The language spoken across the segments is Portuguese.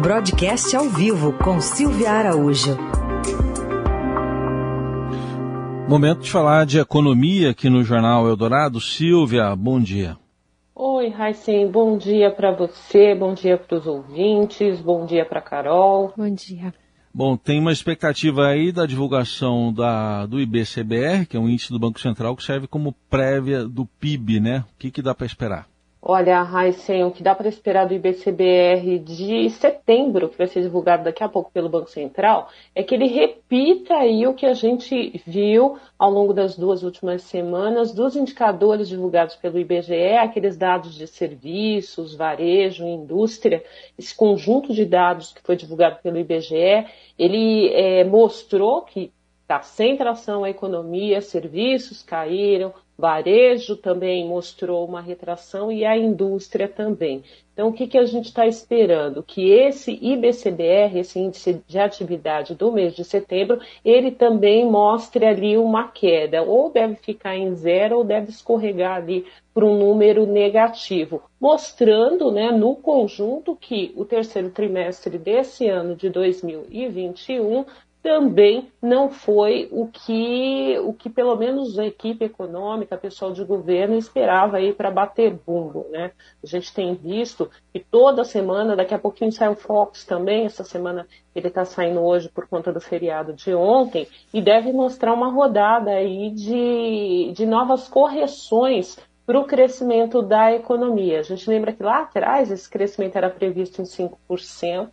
Broadcast ao vivo com Silvia Araújo. Momento de falar de economia aqui no Jornal Eldorado. Silvia, bom dia. Oi, Raicen, bom dia para você, bom dia para os ouvintes, bom dia para Carol. Bom dia. Bom, tem uma expectativa aí da divulgação da, do IBCBR, que é um índice do Banco Central que serve como prévia do PIB, né? O que, que dá para esperar? Olha, Raíssen, o que dá para esperar do IBCBR de setembro, que vai ser divulgado daqui a pouco pelo Banco Central, é que ele repita aí o que a gente viu ao longo das duas últimas semanas dos indicadores divulgados pelo IBGE, aqueles dados de serviços, varejo, indústria, esse conjunto de dados que foi divulgado pelo IBGE, ele é, mostrou que está sem tração a economia, serviços caíram, varejo também mostrou uma retração e a indústria também. Então, o que, que a gente está esperando? Que esse IBCBR, esse índice de atividade do mês de setembro, ele também mostre ali uma queda, ou deve ficar em zero, ou deve escorregar ali para um número negativo, mostrando né, no conjunto que o terceiro trimestre desse ano de 2021 também não foi o que, o que pelo menos a equipe econômica, pessoal de governo esperava aí para bater bumbo, né? A gente tem visto que toda semana, daqui a pouquinho sai o Fox também, essa semana ele está saindo hoje por conta do feriado de ontem, e deve mostrar uma rodada aí de, de novas correções para o crescimento da economia. A gente lembra que lá atrás esse crescimento era previsto em 5%,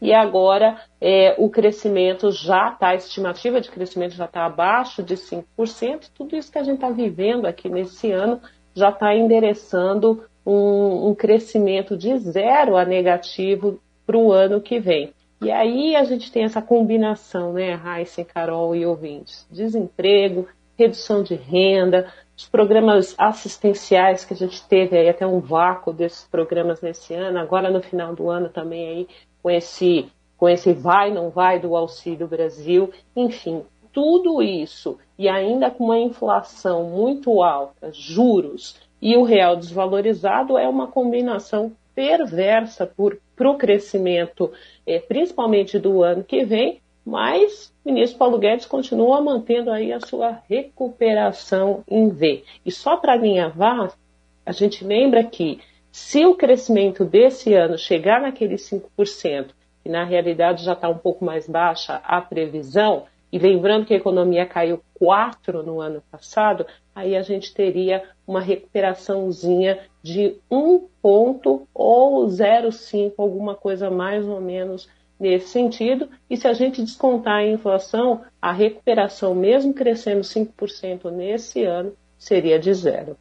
e agora é, o crescimento já está, a estimativa de crescimento já está abaixo de 5%, tudo isso que a gente está vivendo aqui nesse ano já está endereçando um, um, crescimento de zero a negativo para o ano que vem. E aí a gente tem essa combinação, né, Raíssa, Carol e ouvintes, desemprego, redução de renda, os programas assistenciais que a gente teve aí até um vácuo desses programas nesse ano, agora no final do ano também aí com esse, com esse vai, não vai do Auxílio Brasil, enfim, tudo isso e ainda com uma inflação muito alta, juros e o real desvalorizado é uma combinação perversa para o crescimento, é, principalmente do ano que vem, mas o ministro Paulo Guedes continua mantendo aí a sua recuperação em V. E só para alinhavar, a gente lembra que se o crescimento desse ano chegar naqueles 5%, que na realidade já está um pouco mais baixa a previsão, e lembrando que a economia caiu 4 no ano passado, aí a gente teria uma recuperaçãozinha de 1 ponto ou 0,5, alguma coisa mais ou menos nesse sentido. E se a gente descontar a inflação, a recuperação, mesmo crescendo 5% nesse ano, seria de zero.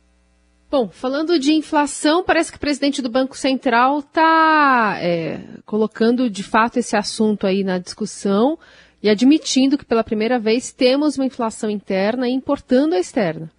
Bom, falando de inflação, parece que o presidente do Banco Central está é, colocando de fato esse assunto aí na discussão e admitindo que pela primeira vez temos uma inflação interna e importando a externa.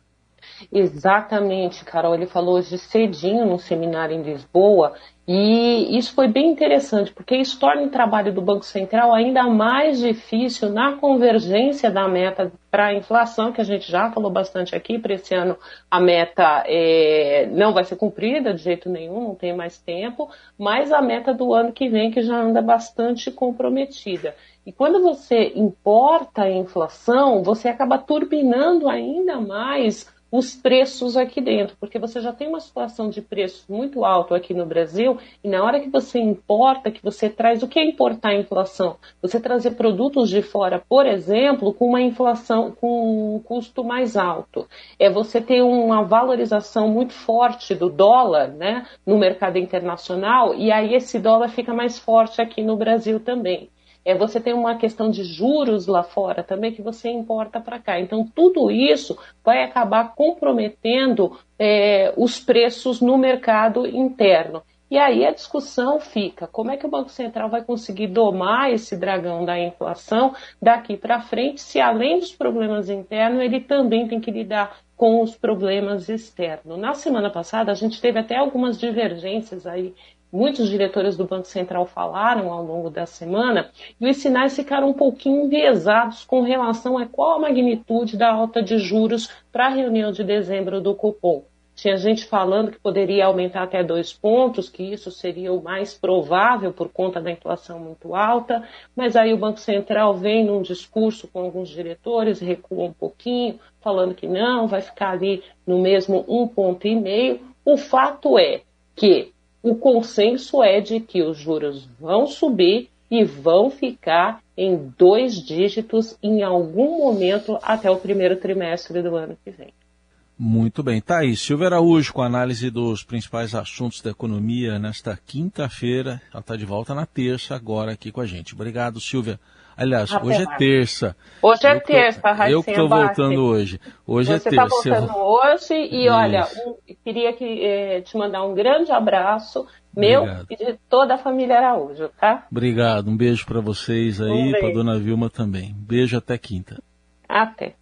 Exatamente, Carol. Ele falou hoje cedinho no seminário em Lisboa e isso foi bem interessante, porque isso torna o trabalho do Banco Central ainda mais difícil na convergência da meta para a inflação, que a gente já falou bastante aqui. Para esse ano, a meta é, não vai ser cumprida de jeito nenhum, não tem mais tempo, mas a meta do ano que vem, que já anda bastante comprometida. E quando você importa a inflação, você acaba turbinando ainda mais os preços aqui dentro, porque você já tem uma situação de preço muito alto aqui no Brasil, e na hora que você importa, que você traz, o que é importar a inflação? Você trazer produtos de fora, por exemplo, com uma inflação, com um custo mais alto. É você ter uma valorização muito forte do dólar, né, no mercado internacional, e aí esse dólar fica mais forte aqui no Brasil também. É, você tem uma questão de juros lá fora também que você importa para cá. Então, tudo isso vai acabar comprometendo é, os preços no mercado interno. E aí a discussão fica: como é que o Banco Central vai conseguir domar esse dragão da inflação daqui para frente, se além dos problemas internos, ele também tem que lidar com os problemas externos. Na semana passada, a gente teve até algumas divergências aí muitos diretores do Banco Central falaram ao longo da semana, e os sinais ficaram um pouquinho enviesados com relação a qual a magnitude da alta de juros para a reunião de dezembro do Copom. tinha gente falando que poderia aumentar até dois pontos, que isso seria o mais provável por conta da inflação muito alta, mas aí o Banco Central vem num discurso com alguns diretores, recua um pouquinho, falando que não, vai ficar ali no mesmo um ponto e meio. O fato é que o consenso é de que os juros vão subir e vão ficar em dois dígitos em algum momento até o primeiro trimestre do ano que vem. Muito bem. Tá aí, Silvia Araújo com a análise dos principais assuntos da economia nesta quinta-feira. Ela está de volta na terça, agora aqui com a gente. Obrigado, Silvia. Aliás, Até hoje é mais. é terça. Hoje é eu terça, Raíssa. Eu que estou voltando hoje. Hoje Você é terça. Você está voltando hoje e Isso. olha, queria que, eh, te mandar um grande abraço meu Obrigado. e de toda a família Araújo, tá? Obrigado. Um beijo para vocês aí, um para dona Vilma também. Beijo até quinta. Até.